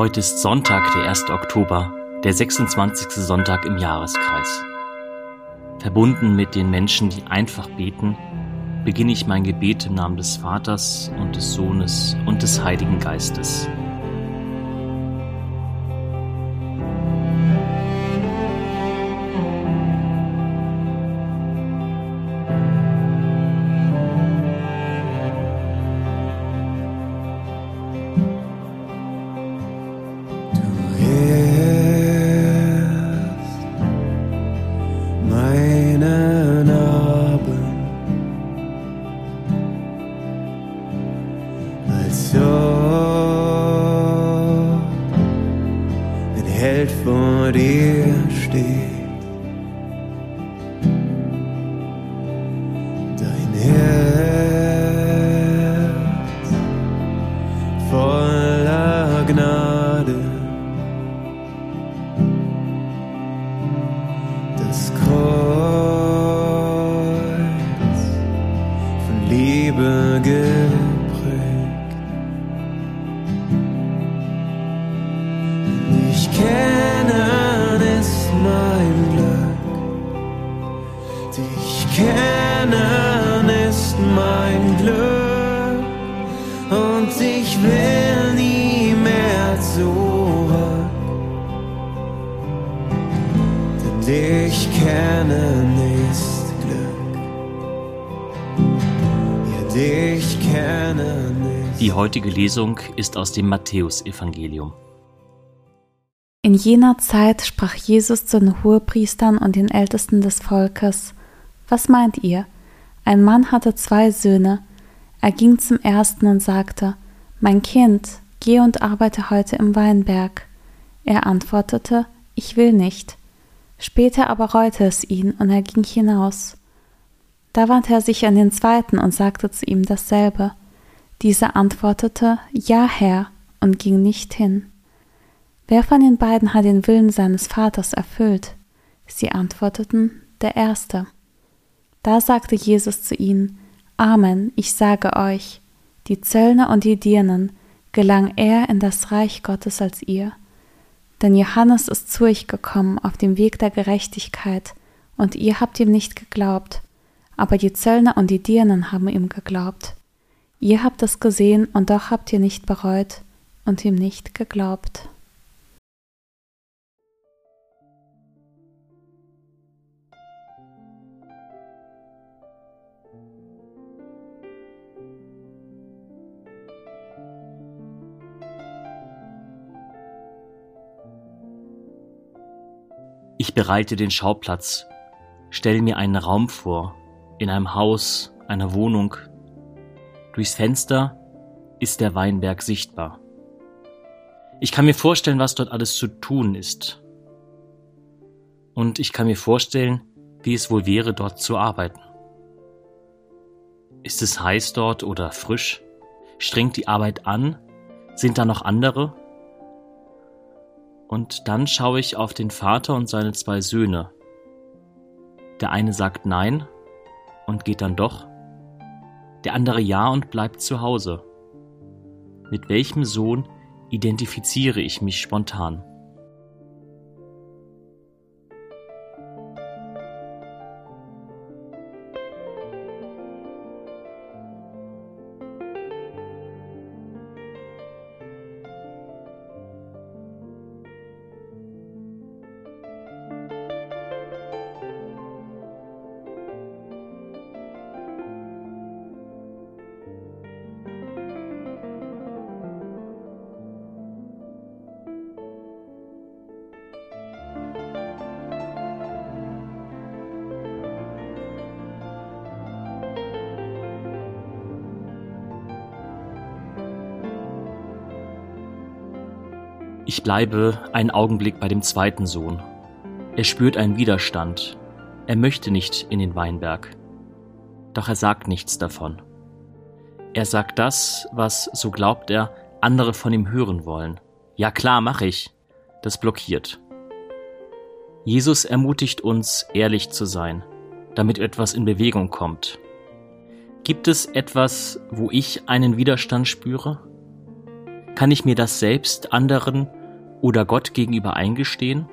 Heute ist Sonntag, der 1. Oktober, der 26. Sonntag im Jahreskreis. Verbunden mit den Menschen, die einfach beten, beginne ich mein Gebet im Namen des Vaters und des Sohnes und des Heiligen Geistes. einen Abend als Job ein Held vor dir steht. Herz voller Gnade. Dich kennen ist Glück. Ja, dich kennen ist Die heutige Lesung ist aus dem Matthäusevangelium. In jener Zeit sprach Jesus zu den Hohepriestern und den Ältesten des Volkes: Was meint ihr? Ein Mann hatte zwei Söhne. Er ging zum ersten und sagte: Mein Kind, geh und arbeite heute im Weinberg. Er antwortete: Ich will nicht. Später aber reute es ihn, und er ging hinaus. Da wandte er sich an den zweiten und sagte zu ihm dasselbe. Dieser antwortete Ja, Herr, und ging nicht hin. Wer von den beiden hat den Willen seines Vaters erfüllt? Sie antworteten Der erste. Da sagte Jesus zu ihnen Amen, ich sage euch, die Zöllner und die Dirnen gelang eher in das Reich Gottes als ihr. Denn Johannes ist zu euch gekommen auf dem Weg der Gerechtigkeit, und ihr habt ihm nicht geglaubt, aber die Zöllner und die Dirnen haben ihm geglaubt. Ihr habt es gesehen, und doch habt ihr nicht bereut und ihm nicht geglaubt. Ich bereite den Schauplatz, stelle mir einen Raum vor, in einem Haus, einer Wohnung. Durchs Fenster ist der Weinberg sichtbar. Ich kann mir vorstellen, was dort alles zu tun ist. Und ich kann mir vorstellen, wie es wohl wäre, dort zu arbeiten. Ist es heiß dort oder frisch? Strengt die Arbeit an? Sind da noch andere? Und dann schaue ich auf den Vater und seine zwei Söhne. Der eine sagt Nein und geht dann doch. Der andere Ja und bleibt zu Hause. Mit welchem Sohn identifiziere ich mich spontan? Ich bleibe einen Augenblick bei dem zweiten Sohn. Er spürt einen Widerstand. Er möchte nicht in den Weinberg. Doch er sagt nichts davon. Er sagt das, was, so glaubt er, andere von ihm hören wollen. Ja klar, mach ich. Das blockiert. Jesus ermutigt uns, ehrlich zu sein, damit etwas in Bewegung kommt. Gibt es etwas, wo ich einen Widerstand spüre? Kann ich mir das selbst, anderen oder Gott gegenüber eingestehen?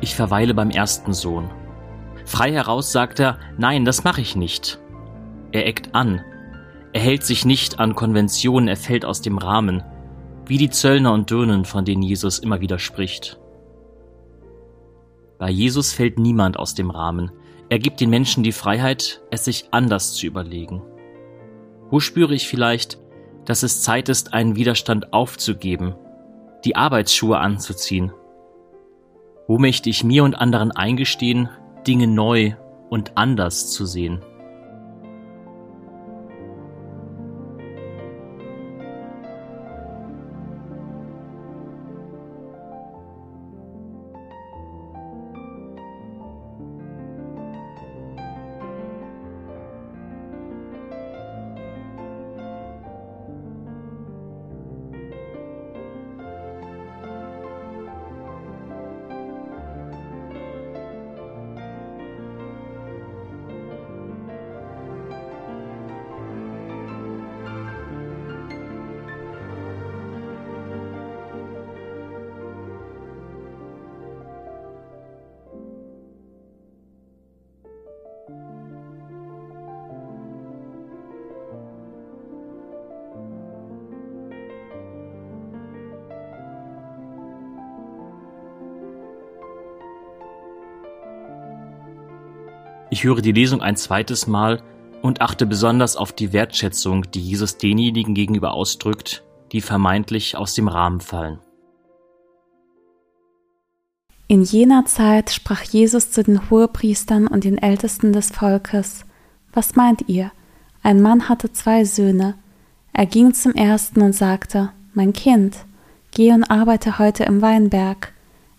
Ich verweile beim ersten Sohn. Frei heraus sagt er, nein, das mache ich nicht. Er eckt an. Er hält sich nicht an Konventionen, er fällt aus dem Rahmen, wie die Zöllner und Dirnen, von denen Jesus immer wieder spricht. Bei Jesus fällt niemand aus dem Rahmen. Er gibt den Menschen die Freiheit, es sich anders zu überlegen. Wo spüre ich vielleicht, dass es Zeit ist, einen Widerstand aufzugeben, die Arbeitsschuhe anzuziehen wo möchte ich mir und anderen eingestehen, Dinge neu und anders zu sehen? Ich höre die Lesung ein zweites Mal und achte besonders auf die Wertschätzung, die Jesus denjenigen gegenüber ausdrückt, die vermeintlich aus dem Rahmen fallen. In jener Zeit sprach Jesus zu den Hohepriestern und den Ältesten des Volkes, Was meint ihr? Ein Mann hatte zwei Söhne. Er ging zum ersten und sagte, Mein Kind, geh und arbeite heute im Weinberg.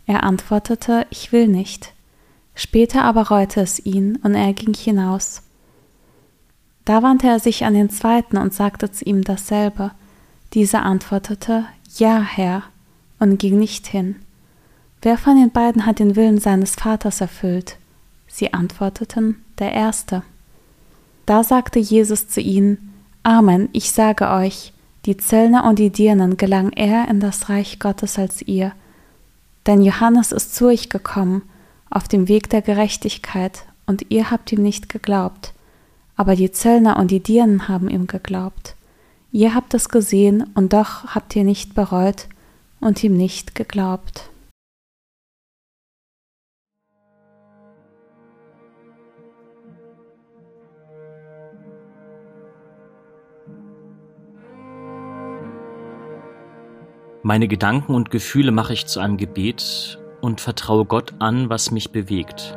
Er antwortete, Ich will nicht. Später aber reute es ihn, und er ging hinaus. Da wandte er sich an den zweiten und sagte zu ihm dasselbe. Dieser antwortete, Ja, Herr, und ging nicht hin. Wer von den beiden hat den Willen seines Vaters erfüllt? Sie antworteten, der Erste. Da sagte Jesus zu ihnen, Amen, ich sage euch, die Zöllner und die Dirnen gelangen eher in das Reich Gottes als ihr. Denn Johannes ist zu euch gekommen, auf dem Weg der Gerechtigkeit, und ihr habt ihm nicht geglaubt. Aber die Zöllner und die Dirnen haben ihm geglaubt. Ihr habt es gesehen, und doch habt ihr nicht bereut und ihm nicht geglaubt. Meine Gedanken und Gefühle mache ich zu einem Gebet und vertraue Gott an, was mich bewegt.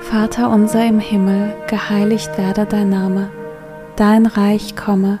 Vater unser im Himmel, geheiligt werde dein Name, dein Reich komme,